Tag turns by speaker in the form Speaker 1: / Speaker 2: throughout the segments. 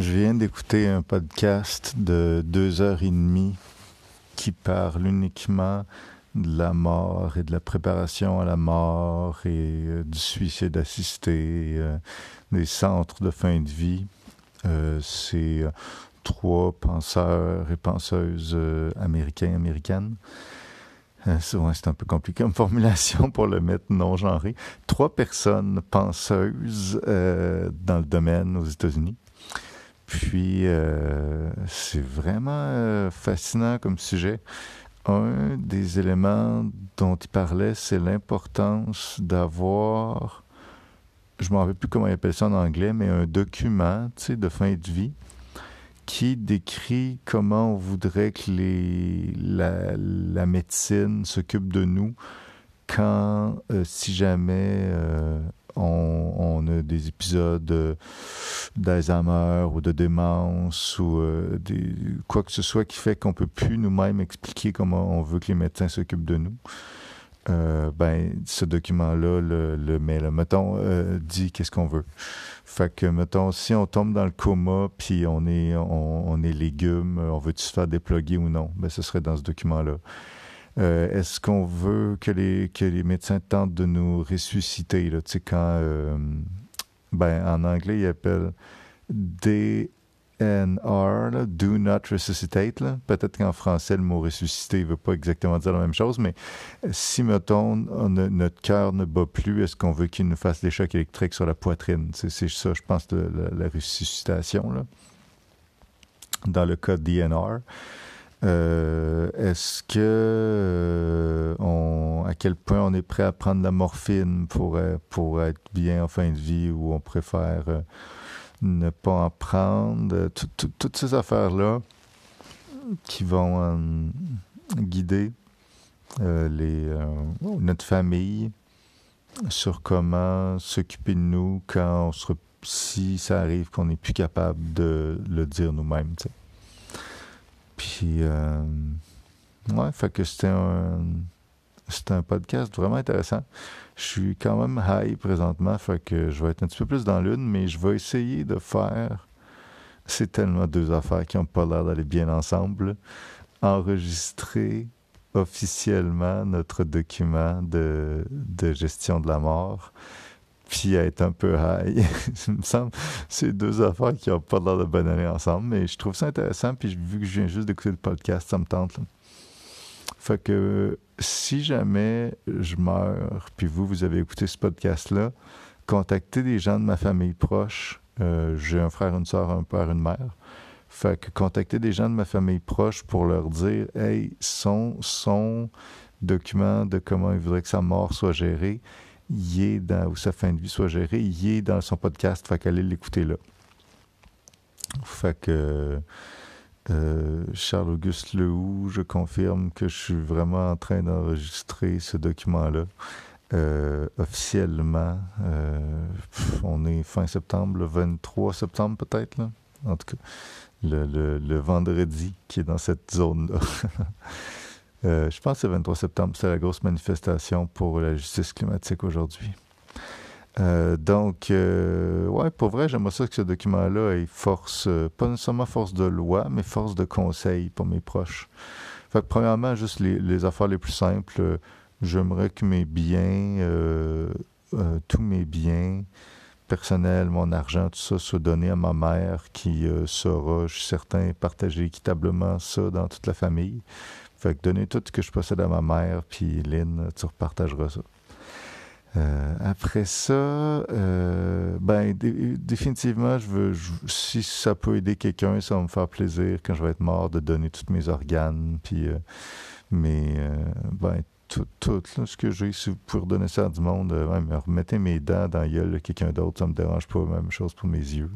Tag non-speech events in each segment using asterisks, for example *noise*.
Speaker 1: Je viens d'écouter un podcast de deux heures et demie qui parle uniquement de la mort et de la préparation à la mort et euh, du suicide assisté, euh, des centres de fin de vie. Euh, c'est trois penseurs et penseuses américains, américaines. c'est un peu compliqué comme *laughs* formulation pour le mettre non genré. Trois personnes penseuses dans le domaine aux États-Unis. Puis, c'est vraiment fascinant comme sujet. Un des éléments dont il parlait, c'est l'importance d'avoir, je ne me rappelle plus comment il appelle ça en anglais, mais un document de fin de vie qui décrit comment on voudrait que les, la, médecine s'occupe de nous quand, euh, si jamais euh, on, a des épisodes d'Alzheimer ou de démence ou euh, quoi que ce soit qui fait qu'on peut plus nous-mêmes expliquer comment on veut que les médecins s'occupent de nous. Euh, ben, ce document-là le, le met. Mettons, euh, dit qu'est-ce qu'on veut. Fait que, mettons, si on tombe dans le coma, puis on est, on, est légumes, on veut-tu se faire déploguer ou non? Ben, ce serait dans ce document-là. Euh, est-ce qu'on veut que les, que les médecins tentent de nous ressusciter? Là? Quand, euh, ben, en anglais, ils appellent DNR, Do Not Resuscitate. Peut-être qu'en français, le mot ressusciter ne veut pas exactement dire la même chose, mais si, mettons, notre cœur ne bat plus, est-ce qu'on veut qu'il nous fasse des chocs électriques sur la poitrine? C'est ça, je pense, la, la ressuscitation. Là. Dans le cas DNR. Euh, est-ce que euh, à quel point on est prêt à prendre la morphine pour euh, être bien en fin de vie ou on préfère ne pas en prendre? Toutes ces affaires là qui vont guider notre famille sur comment s'occuper de nous quand si ça arrive qu'on n'est plus capable de le dire nous-mêmes. Puis, euh, ouais, fait que c'était un, c'était un podcast vraiment intéressant. Je suis quand même high présentement, fait que je vais être un petit peu plus dans l'une, mais je vais essayer de faire. C'est tellement deux affaires qui n'ont pas l'air d'aller bien ensemble. Enregistrer officiellement notre document de, de gestion de la mort puis être un peu high. *laughs* Il me semble c'est deux affaires qui n'ont pas l'air de bonne année ensemble, mais je trouve ça intéressant, puis vu que je viens juste d'écouter le podcast, ça me tente. Fait que si jamais je meurs, puis vous, vous avez écouté ce podcast-là, contactez des gens de ma famille proche. Euh, j'ai un frère, une soeur, un père, une mère. Fait que contactez des gens de ma famille proche pour leur dire Hey, son, son document de comment il voudrait que sa mort soit gérée, il est dans, sa fin de vie soit gérée, il est dans son podcast, fait qu'allez l'écouter là. Fait que euh, Charles-Auguste Lehoux, je confirme que je suis vraiment en train d'enregistrer ce document-là. Euh, officiellement, euh, on est fin septembre, le 23 septembre peut-être. En tout cas, le, le, le vendredi qui est dans cette zone-là. *laughs* Euh, je pense que c'est le 23 septembre, c'est la grosse manifestation pour la justice climatique aujourd'hui. Euh, donc, euh, ouais, pour vrai, j'aimerais ça que ce document-là ait force, pas nécessairement force de loi, mais force de conseil pour mes proches. Fait que, premièrement, juste les, affaires les plus simples. J'aimerais que mes biens, tous mes biens personnels, mon argent, tout ça, soit donné à ma mère qui saura, je suis certain, partager équitablement ça dans toute la famille. Fait que donner tout ce que je possède à ma mère, puis Lynn, tu repartageras ça. Euh, après ça, euh, ben définitivement, je veux, si ça peut aider quelqu'un, ça va me faire plaisir quand je vais être mort de donner tous mes organes, puis euh, mes, ben tout, tout ce que j'ai, pouvez redonner ça à du monde, même remettez mes dents dans la gueule quelqu'un d'autre, ça me dérange pas, même chose pour mes yeux.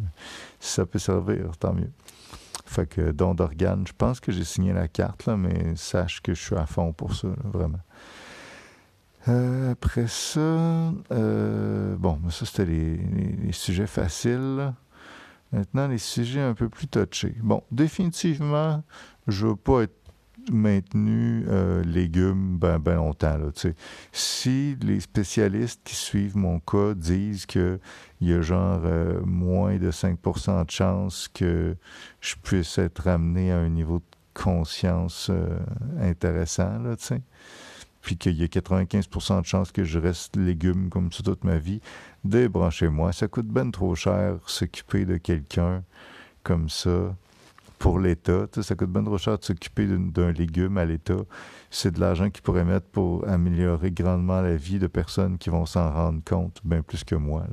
Speaker 1: Si ça peut servir, tant mieux. Fait que don d'organes, je pense que j'ai signé la carte, là, mais sache que je suis à fond pour ça, vraiment. Euh, après ça, euh, bon, ça c'était les, sujets faciles. Maintenant, les sujets un peu plus touchés. Bon, définitivement, je veux pas être maintenu euh, légumes ben, ben longtemps. Là, si les spécialistes qui suivent mon cas disent qu'il y a genre euh, moins de 5% de chance que je puisse être ramené à un niveau de conscience euh, intéressant, là, puis qu'il y a 95% de chance que je reste légume comme ça toute ma vie, débranchez-moi. Ça coûte ben trop cher s'occuper de quelqu'un comme ça pour l'État. Ça coûte trop cher de s'occuper d'un légume à l'État. C'est de l'argent qu'ils pourraient mettre pour améliorer grandement la vie de personnes qui vont s'en rendre compte bien plus que moi.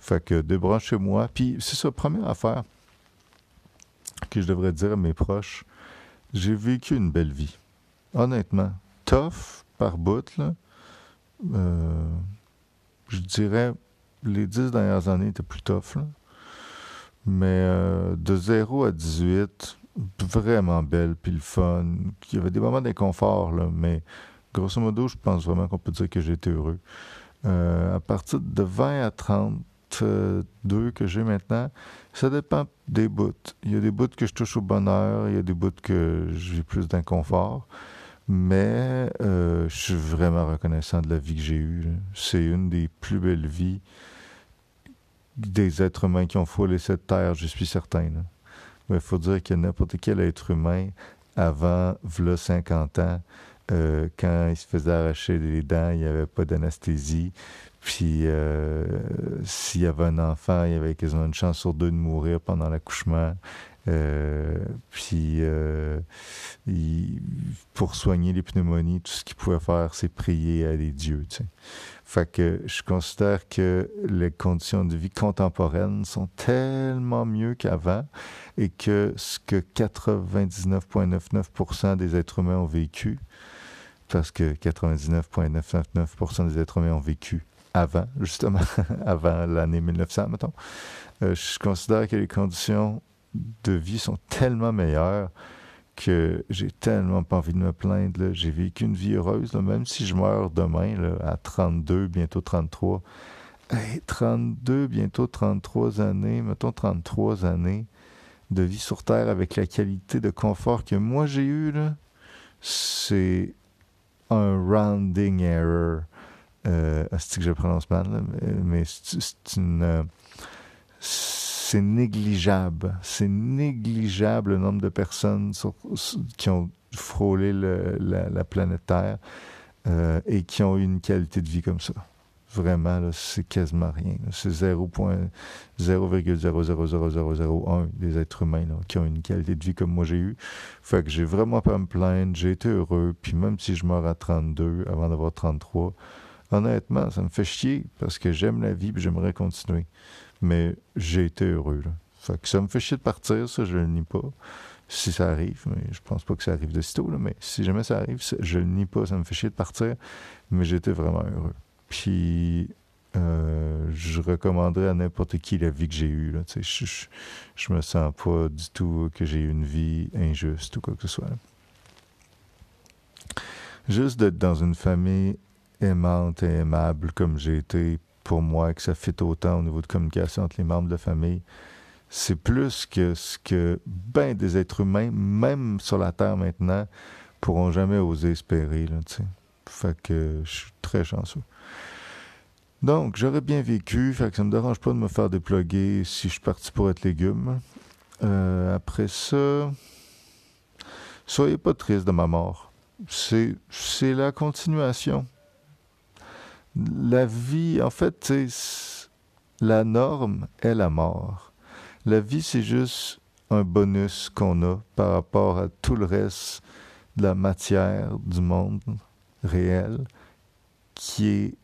Speaker 1: Fait que débranchez-moi. Puis c'est ça, première affaire que je devrais dire à mes proches. J'ai vécu une belle vie. Honnêtement. Tough par bout. Euh, je dirais les dix dernières années étaient plus tough. Mais euh, de 0 à 18, vraiment belle, puis le fun. Il y avait des moments d'inconfort, là, mais grosso modo, je pense vraiment qu'on peut dire que j'ai été heureux. Euh, à partir de 20 à 32 que j'ai maintenant, ça dépend des bouts. Il y a des bouts que je touche au bonheur, il y a des bouts que j'ai plus d'inconfort. Mais euh, je suis vraiment reconnaissant de la vie que j'ai eue. C'est une des plus belles vies des êtres humains qui ont foulé cette terre, je suis certain. Mais il faut dire que n'importe quel être humain, avant, v'là 50 ans, euh, quand il se faisait arracher les dents, il n'y avait pas d'anesthésie. Puis, euh, s'il y avait un enfant, il y avait quasiment une chance sur deux de mourir pendant l'accouchement. Euh, puis, euh, pour soigner les pneumonies, tout ce qu'il pouvait faire, c'est prier à des dieux. Fait que je considère que les conditions de vie contemporaines sont tellement mieux qu'avant et que ce que 99,99% des êtres humains ont vécu, parce que 99,999% des êtres humains ont vécu avant, justement, *laughs* avant l'année 1900, mettons, euh, je considère que les conditions de vie sont tellement meilleures que j'ai tellement pas envie de me plaindre. J'ai vécu une vie heureuse, même si je meurs demain à 32, bientôt 33. 32, bientôt 33 années, mettons 33 années de vie sur Terre avec la qualité de confort que moi j'ai eu, c'est un rounding error. Euh, c'est que je prononce mal, mais c'est une. Euh, c'est négligeable. C'est négligeable le nombre de personnes qui ont frôlé la, planète Terre euh, et qui ont eu une qualité de vie comme ça. Vraiment, c'est quasiment rien. C'est 0,0000001 des êtres humains qui ont une qualité de vie comme moi j'ai eu. Fait que j'ai vraiment pas à me plaindre. J'ai été heureux. Puis même si je meurs à 32 avant d'avoir 33, honnêtement, ça me fait chier parce que j'aime la vie et j'aimerais continuer. Mais j'ai été heureux. Ça me fait chier de partir, ça, je le nie pas. Si ça arrive, mais je pense pas que ça arrive de sitôt, là, mais si jamais ça arrive, je le nie pas, ça me fait chier de partir, mais j'étais vraiment heureux. Puis, euh, je recommanderais à n'importe qui la vie que j'ai eue. Je, je, me sens pas du tout que j'ai eu une vie injuste ou quoi que ce soit. Juste d'être dans une famille aimante et aimable comme j'ai été pour moi, que ça fait autant au niveau de communication entre les membres de la famille, c'est plus que ce que ben des êtres humains, même sur la Terre maintenant, pourront jamais oser espérer. Là, fait que je suis très chanceux. Donc, j'aurais bien vécu, fait que ça me dérange pas de me faire déploguer si je suis parti pour être légume. Euh, après ça, soyez pas triste de ma mort. C'est la continuation la vie, en fait, la norme est la mort. La vie, c'est juste un bonus qu'on a par rapport à tout le reste de la matière du monde réel qui est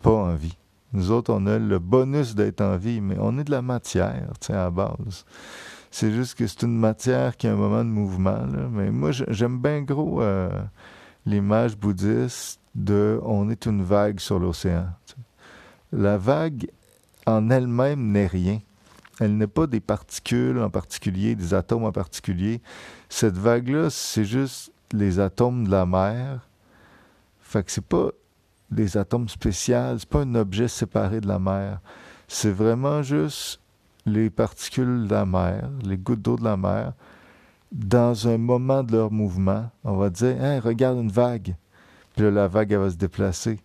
Speaker 1: pas en vie. Nous autres, on a le bonus d'être en vie, mais on est de la matière, tiens, à base. C'est juste que c'est une matière qui a un moment de mouvement. Mais moi, j'aime bien gros euh, l'image bouddhiste de on est une vague sur l'océan. La vague en elle-même n'est rien. Elle n'est pas des particules en particulier, des atomes en particulier. Cette vague-là, c'est juste les atomes de la mer. Fait que c'est pas des atomes spéciaux, c'est pas un objet séparé de la mer. C'est vraiment juste les particules de la mer, les gouttes d'eau de la mer, dans un moment de leur mouvement, on va dire, hein, regarde une vague. Puis là, la vague, elle va se déplacer.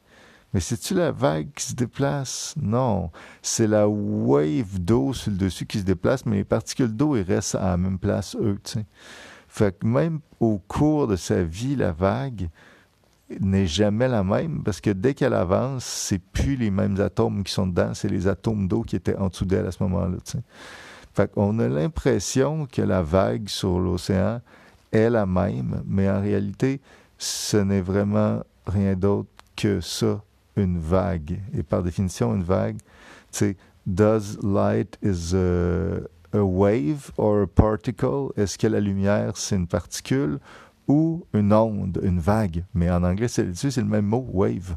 Speaker 1: Mais c'est-tu la vague qui se déplace? Non. C'est la wave d'eau sur le dessus qui se déplace, mais les particules d'eau, ils restent à la même place, eux, tu sais. Fait que même au cours de sa vie, la vague n'est jamais la même, parce que dès qu'elle avance, c'est plus les mêmes atomes qui sont dedans, c'est les atomes d'eau qui étaient en dessous d'elle à ce moment-là, tu sais. Fait qu'on a l'impression que la vague sur l'océan est la même, mais en réalité, ce n'est vraiment rien d'autre que ça une vague. Et par définition, une vague, c'est does light is a, wave or a particle? Est-ce que la lumière, c'est une particule ou une onde, une vague? Mais en anglais, c'est le même mot, wave.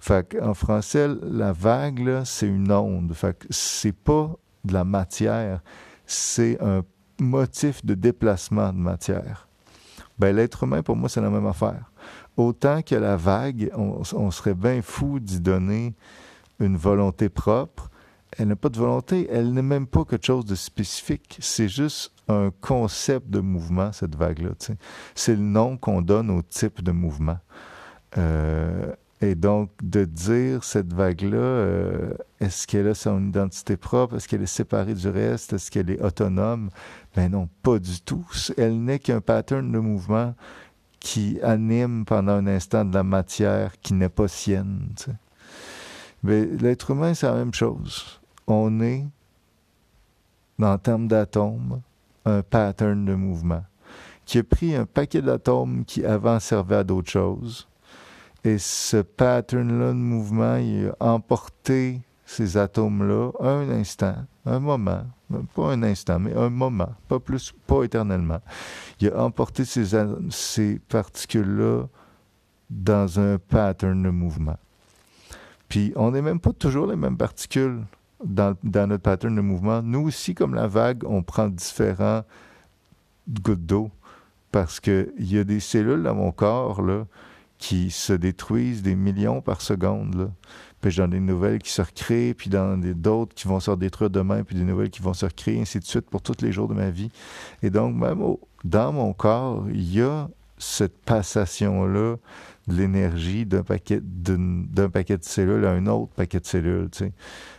Speaker 1: Fait en français, la vague, c'est une onde. Fait c'est pas de la matière, c'est un motif de déplacement de matière. Ben, l'être humain, pour moi, c'est la même affaire autant que la vague, on, serait bien fou d'y donner une volonté propre. Elle n'a pas de volonté, elle n'est même pas quelque chose de spécifique. C'est juste un concept de mouvement, cette vague-là. C'est le nom qu'on donne au type de mouvement. Euh, et donc, de dire cette vague-là, euh, est-ce qu'elle a son identité propre? Est-ce qu'elle est séparée du reste? Est-ce qu'elle est autonome? Ben non, pas du tout. Elle n'est qu'un pattern de mouvement qui anime pendant un instant de la matière qui n'est pas sienne. Mais l'être humain, c'est la même chose. On est, en termes d'atomes, un pattern de mouvement qui a pris un paquet d'atomes qui avant servaient à d'autres choses. Et ce pattern-là de mouvement, il a emporté ces atomes-là un instant, un moment, pas un instant, mais un moment, pas plus, pas éternellement. Il a emporté ces, ces particules-là dans un pattern de mouvement. Puis on n'est même pas toujours les mêmes particules dans, dans, notre pattern de mouvement. Nous aussi, comme la vague, on prend différents gouttes d'eau parce qu'il y a des cellules dans mon corps là, qui se détruisent des millions par seconde. Là puis j'en ai des nouvelles qui se recréent, puis dans d'autres qui vont se détruire demain, puis des nouvelles qui vont se recréer, ainsi de suite, pour tous les jours de ma vie. Et donc, même dans mon corps, il y a cette passation-là de l'énergie d'un paquet, d'un paquet de cellules à un autre paquet de cellules, tu sais,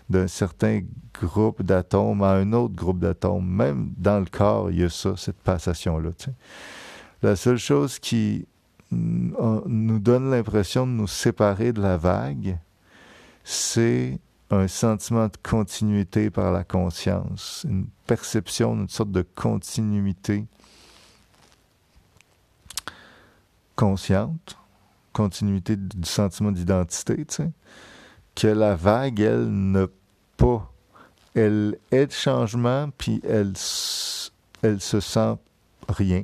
Speaker 1: d'un certain groupe d'atomes à un autre groupe d'atomes. Même dans le corps, il y a ça, cette passation-là. Tu sais. La seule chose qui nous donne l'impression de nous séparer de la vague, c'est un sentiment de continuité par la conscience, une perception d'une sorte de continuité consciente, continuité du sentiment d'identité, que la vague, elle, n'a pas. Elle est de changement, puis elle, elle se sent rien.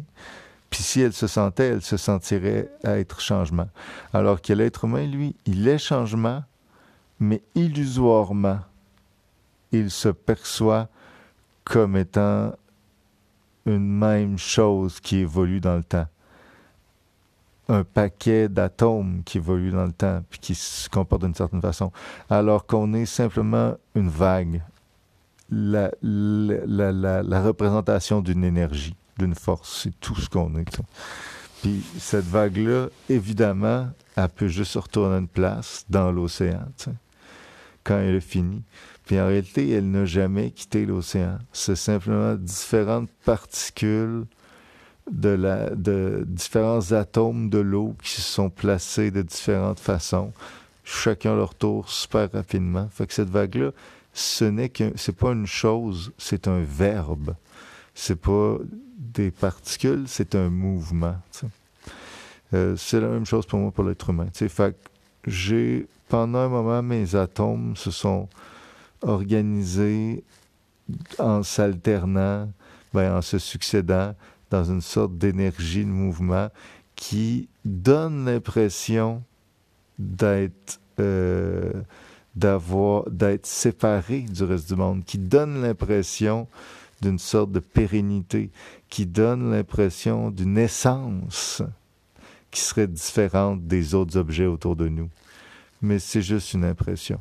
Speaker 1: Si elle se sentait, elle se sentirait être changement. Alors que l'être humain, lui, il est changement, mais illusoirement, il se perçoit comme étant une même chose qui évolue dans le temps. Un paquet d'atomes qui évoluent dans le temps, puis qui se comportent d'une certaine façon, alors qu'on est simplement une vague, la, représentation d'une énergie, d'une force, c'est tout ce qu'on est. Puis cette vague-là, évidemment, elle peut juste retourner une place dans l'océan quand elle est finie. Puis en réalité, elle n'a jamais quitté l'océan. C'est simplement différentes particules de la, de différents atomes de l'eau qui se sont placés de différentes façons, chacun leur tour super rapidement. Fait que cette vague-là, ce n'est c'est pas une chose, c'est un verbe. C'est pas des particules, c'est un mouvement. Euh, c'est la même chose pour moi pour l'être humain. J'ai pendant un moment, mes atomes se sont organisés en s'alternant, ben, en se succédant dans une sorte d'énergie de mouvement qui donne l'impression d'être euh, d'avoir d'être séparé du reste du monde, qui donne l'impression d'une sorte de pérennité, qui donne l'impression d'une essence qui serait différente des autres objets autour de nous mais c'est juste une impression.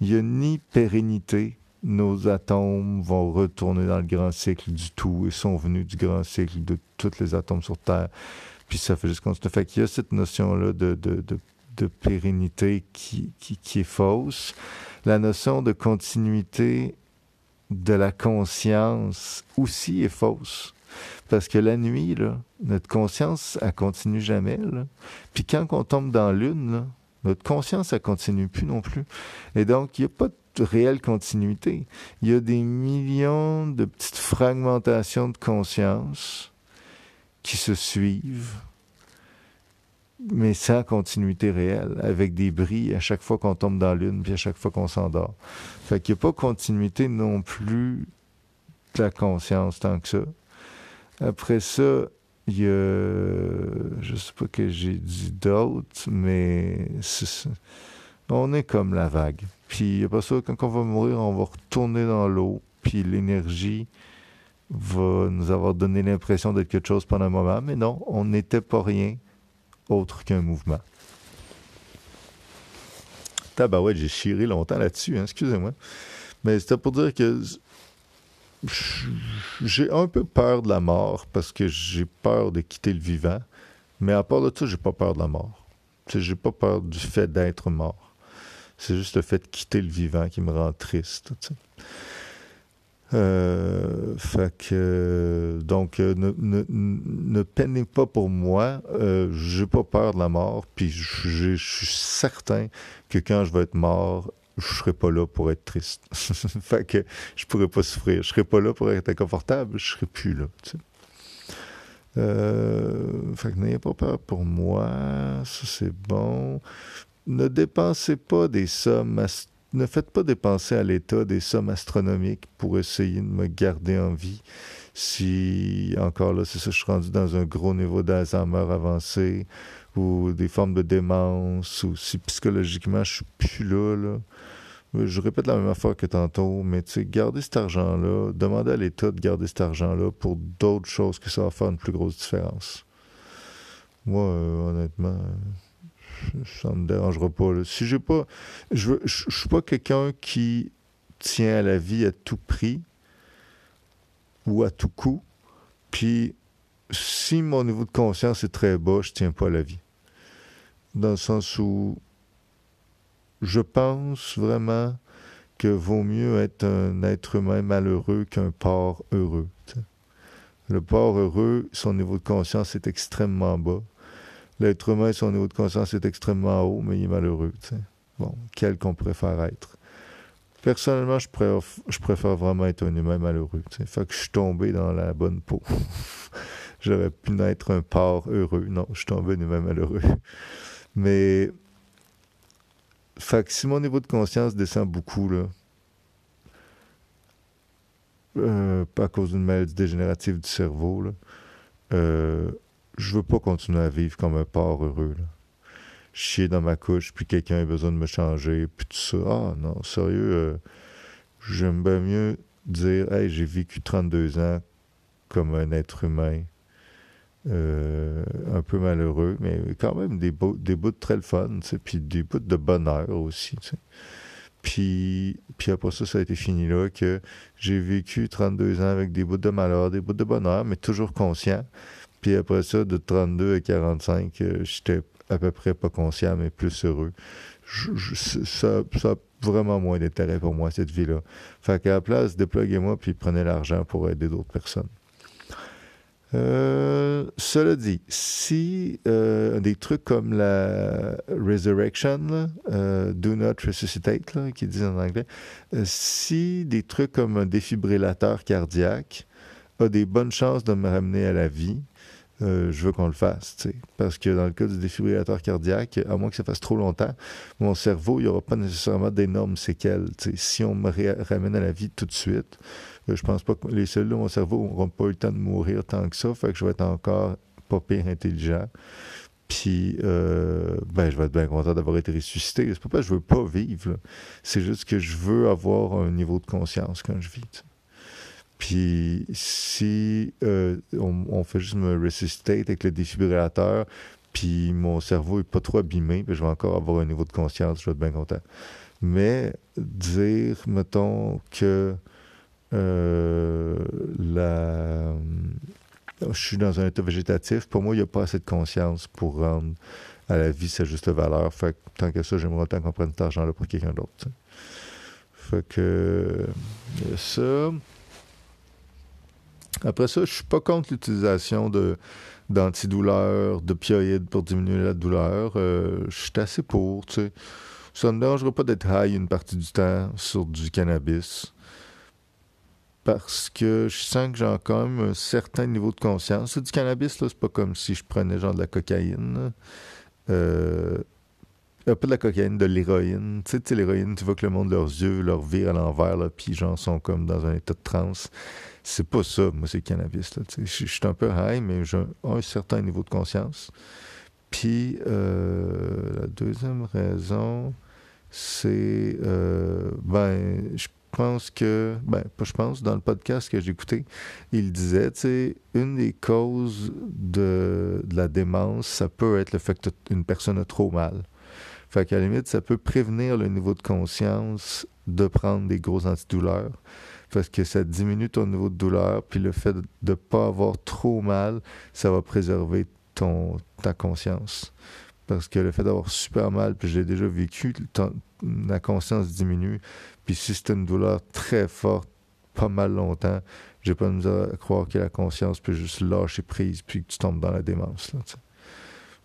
Speaker 1: Il n'y a ni pérennité, nos atomes vont retourner dans le grand cycle du tout et sont venus du grand cycle de tous les atomes sur Terre. Puis ça fait juste continuer. Fait qu'il y a cette notion-là de, de, de, de, pérennité qui, qui, qui est fausse. La notion de continuité de la conscience aussi est fausse. Parce que la nuit, là, notre conscience, elle continue jamais. Puis quand on tombe dans l'une, notre conscience, elle continue plus non plus. Et donc, il n'y a pas de réelle continuité. Il y a des millions de petites fragmentations de conscience qui se suivent, mais sans continuité réelle, avec des bris à chaque fois qu'on tombe dans l'une, puis à chaque fois qu'on s'endort. Fait qu'il n'y a pas continuité non plus de la conscience tant que ça. Après ça, il y a, je sais pas que j'ai dit d'autres, mais on est comme la vague. Puis après ça, quand on va mourir, on va retourner dans l'eau, puis l'énergie va nous avoir donné l'impression d'être quelque chose pendant un moment, mais non, on n'était pas rien autre qu'un mouvement. Tabarouette, j'ai chiré longtemps là-dessus, hein, excusez-moi. Mais c'était pour dire que j'ai un peu peur de la mort parce que j'ai peur de quitter le vivant. Mais à part de ça, j'ai pas peur de la mort. J'ai pas peur du fait d'être mort. C'est juste le fait de quitter le vivant qui me rend triste. Euh, que donc euh, ne, ne, ne, peinez pas pour moi. Euh, j'ai pas peur de la mort, puis je suis certain que quand je vais être mort, je serai pas là pour être triste. *laughs* fait que je pourrais pas souffrir. Je serai pas là pour être inconfortable, je serai plus là. Euh, fait que n'ayez pas peur pour moi, ça c'est bon. Ne dépensez pas des sommes, ne faites pas dépenser à l'État des sommes astronomiques pour essayer de me garder en vie. Si, encore là, c'est ça, je suis rendu dans un gros niveau d'Alzheimer avancé ou des formes de démence ou si psychologiquement je suis plus là, là je répète la même affaire que tantôt, mais tu sais, garder cet argent-là, demander à l'État de garder cet argent-là pour d'autres choses que ça va faire une plus grosse différence. Moi, euh, honnêtement, ça me dérangera pas. Je, je suis pas quelqu'un qui tient à la vie à tout prix ou à tout coup. Puis, si mon niveau de conscience est très bas, je tiens pas à la vie. Dans le sens où je pense vraiment que vaut mieux être un être humain malheureux qu'un porc heureux. Le porc heureux, son niveau de conscience est extrêmement bas. L'être humain, son niveau de conscience est extrêmement haut, mais il est malheureux. Bon, quel qu'on préfère être. Personnellement, je préfère, vraiment être un humain malheureux. Fait que je suis tombé dans la bonne peau. *laughs* J'aurais pu naître un porc heureux. Non, je suis tombé un humain malheureux. Mais que si mon niveau de conscience descend beaucoup, là, euh, pas à cause d'une maladie dégénérative du cerveau, là, euh, je veux pas continuer à vivre comme un porc heureux. Chier dans ma couche, puis quelqu'un a besoin de me changer, puis tout ça. Ah non, sérieux, euh, j'aime bien mieux dire Hey, j'ai vécu 32 ans comme un être humain euh, un peu malheureux, mais quand même des, bouts, des bouts de très le fun, puis des bouts de bonheur aussi. Puis, puis après ça, ça a été fini là, que j'ai vécu 32 ans avec des bouts de malheur, des bouts de bonheur, mais toujours conscient. Puis après ça, de 32 à 45, euh, j'étais à peu près pas conscient, mais plus heureux. Ça, ça a vraiment moins d'intérêt pour moi, cette vie-là. Fait qu'à la place, déploguez-moi, puis prenez l'argent pour aider d'autres personnes. Euh, cela dit, si euh, des trucs comme la resurrection, do not resuscitate, qui disent en anglais, si des trucs comme un défibrillateur cardiaque a des bonnes chances de me ramener à la vie, euh, je veux qu'on le fasse. Parce que dans le cas du défibrillateur cardiaque, à moins que ça fasse trop longtemps, mon cerveau, il n'y aura pas nécessairement d'énormes séquelles. Si on me ramène à la vie tout de suite, euh, je pense pas que les cellules de mon cerveau n'auront pas eu le temps de mourir tant que ça, fait que je vais être encore pas pire intelligent. Puis, euh, ben, je vais être bien content d'avoir été ressuscité. C'est pas parce que je veux pas vivre. C'est juste que je veux avoir un niveau de conscience quand je vis. Puis si euh, on, fait juste me ressusciter avec le défibrillateur, puis mon cerveau est pas trop abîmé, puis je vais encore avoir un niveau de conscience, je vais être bien content. Mais dire, mettons, que euh, je suis dans un état végétatif, pour moi, il n'y a pas assez de conscience pour rendre à la vie sa juste valeur. Fait que, tant que ça, j'aimerais autant qu'on prenne cet argent-là pour quelqu'un d'autre. Fait que ça. Après ça, je suis pas contre l'utilisation de d'antidouleurs, d'opioïdes pour diminuer la douleur. Euh, je suis assez pour, tu sais. Ça ne me dérangera pas d'être high une partie du temps sur du cannabis. Parce que je sens que j'ai quand même un certain niveau de conscience. C'est du cannabis, là, c'est pas comme si je prenais genre de la cocaïne. Euh, peu de la cocaïne, de l'héroïne. Tu sais, l'héroïne, tu vois que le monde, leurs yeux, leur vire à l'envers, là, puis genre sont comme dans un état de transe. C'est pas ça, moi, c'est cannabis. Je suis un peu high, mais j'ai un, certain niveau de conscience. Puis, euh, la deuxième raison, c'est, euh, ben, je pense que, ben, pas je pense, dans le podcast que j'ai écouté, il disait, tu sais, une des causes de, de, la démence, ça peut être le fait qu'une personne a trop mal. Fait qu'à la limite, ça peut prévenir le niveau de conscience de prendre des gros antidouleurs parce que ça diminue ton niveau de douleur, puis le fait de ne pas avoir trop mal, ça va préserver ton, ta conscience. Parce que le fait d'avoir super mal, puis je l'ai déjà vécu, la conscience diminue. Puis si c'est une douleur très forte, pas mal longtemps, j'ai pas de à croire que la conscience peut juste lâcher prise, puis que tu tombes dans la démence. Là,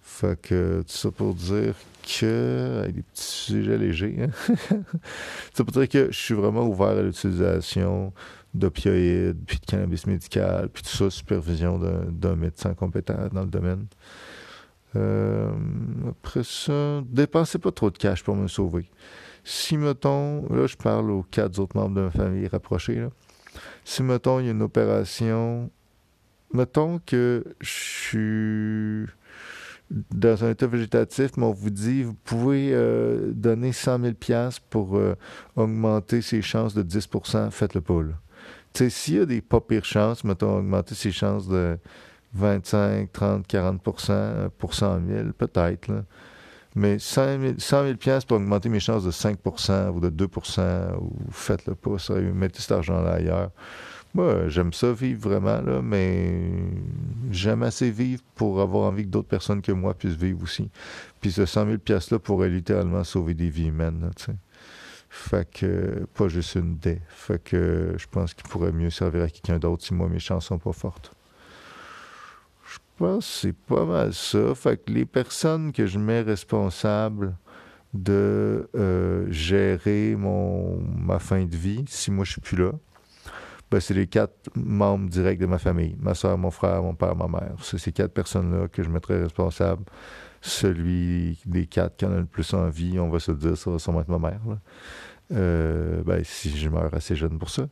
Speaker 1: fait que tout ça pour dire que. Avec des petits sujets légers, hein? *laughs* ça pour dire que je suis vraiment ouvert à l'utilisation d'opioïdes, puis de cannabis médical, puis tout ça, supervision d'un médecin compétent dans le domaine. Euh, après ça, dépensez pas trop de cash pour me sauver. Si, mettons, là, je parle aux quatre autres membres de ma famille rapprochés, là. Si, mettons, il y a une opération, mettons que je suis dans un état végétatif, mais on vous dit, vous pouvez euh, donner 100 000 pour euh, augmenter ses chances de 10% faites-le pas. Tu s'il y a des pas pires chances, mettons, augmenter ses chances de 25, 30, 40% pour 100 000, peut-être. Mais 100 000, pour augmenter mes chances de 5% ou de 2% ou faites-le pas, mettez cet argent-là ailleurs. Moi, j'aime ça vivre vraiment, là, mais j'aime assez vivre pour avoir envie que d'autres personnes que moi puissent vivre aussi. Puis ce 100 000 $-là pourrait littéralement sauver des vies humaines. Fait que, pas juste une dé. Fait que je pense qu'il pourrait mieux servir à quelqu'un d'autre si moi mes chances sont pas fortes. Je pense que c'est pas mal ça. Fait que les personnes que je mets responsables de euh, gérer mon, ma fin de vie, si moi je suis plus là, ben, c'est les quatre membres directs de ma famille. Ma soeur, mon frère, mon père, ma mère. C'est ces quatre personnes-là que je mettrais responsable. Celui des quatre qui en a le plus envie, on va se dire, ça va sûrement être ma mère. Euh, ben, si je meurs assez jeune pour ça.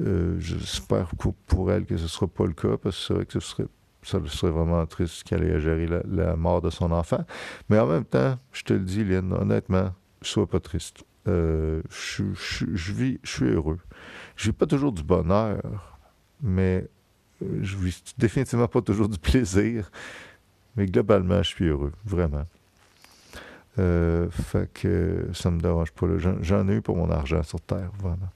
Speaker 1: Euh, j'espère pour elle que ce ne sera pas le cas, parce que que ce serait, ça serait vraiment triste qu'elle ait à gérer la, mort de son enfant. Mais en même temps, je te le dis, Lynn, honnêtement, sois pas triste. Euh, je, vis, je suis heureux. Je vis pas toujours du bonheur, mais euh, je vis définitivement pas toujours du plaisir. Mais globalement, je suis heureux, vraiment. Euh, fait que ça me dérange pas. J'en ai eu pour mon argent sur Terre, vraiment.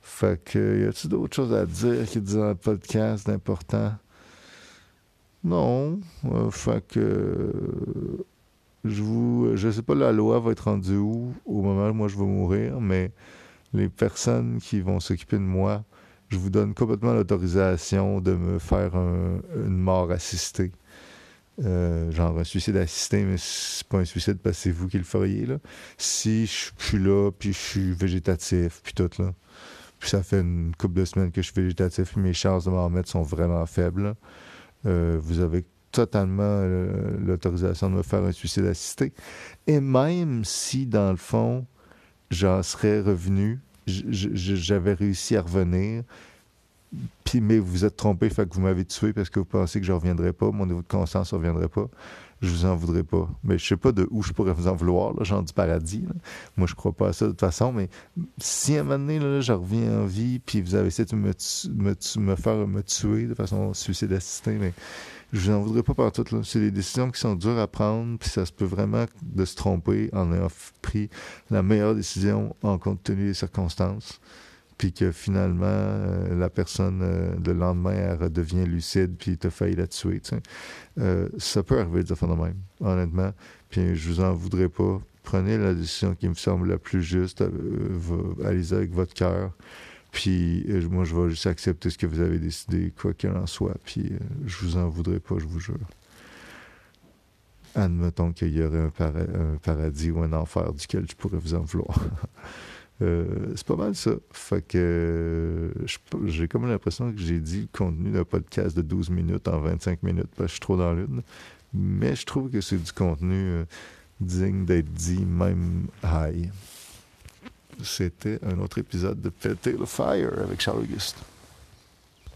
Speaker 1: Fait que, y a-t-il d'autres choses à dire qui disent dans le podcast d'important? Non. fait que je vous, sais pas la loi va être rendue où au moment où moi je vais mourir, mais les personnes qui vont s'occuper de moi, je vous donne complètement l'autorisation de me faire une mort assistée. Euh, genre un suicide assisté, mais c'est pas un suicide parce que c'est vous qui le feriez. Là. Si je suis là, puis je suis végétatif, puis tout, là, puis ça fait une couple de semaines que je suis végétatif, puis mes chances de m'en remettre sont vraiment faibles, euh, vous avez totalement euh, l'autorisation de me faire un suicide assisté. Et même si, dans le fond, j'en serais revenu, j'avais réussi à revenir, puis mais vous êtes trompé, fait que vous m'avez tué parce que vous pensez que je ne reviendrai pas, mon niveau de conscience ne reviendrait pas. je vous en voudrais pas. Mais je sais pas de où je pourrais vous en vouloir, genre du paradis. Moi, je crois pas à ça de toute façon, mais si à un moment donné, là, je reviens en vie, puis vous avez essayé de me faire me tuer de façon suicide assistée, mais je vous en voudrais pas partout. C'est des décisions qui sont dures à prendre, puis ça se peut vraiment de se tromper en ayant pris la meilleure décision en compte tenu des circonstances puis que finalement, euh, la personne, euh, le lendemain, elle redevient lucide, puis te failli la tuer. Euh, ça peut arriver de faire de même, honnêtement. Puis je vous en voudrais pas. Prenez la décision qui me semble la plus juste. allez avec votre cœur. Puis moi, je vais juste accepter ce que vous avez décidé, quoi qu'il en soit. Puis je vous en voudrais pas, je vous jure. Admettons qu'il y aurait un paradis ou un enfer duquel je pourrais vous en vouloir. *laughs* Euh, c'est pas mal ça. Fait que j'ai comme l'impression que j'ai dit le contenu d'un podcast de 12 minutes en 25 minutes parce que je suis trop dans l'une. Mais je trouve que c'est du contenu euh, digne d'être dit, même high. C'était un autre épisode de Péter le Fire avec Charles Auguste.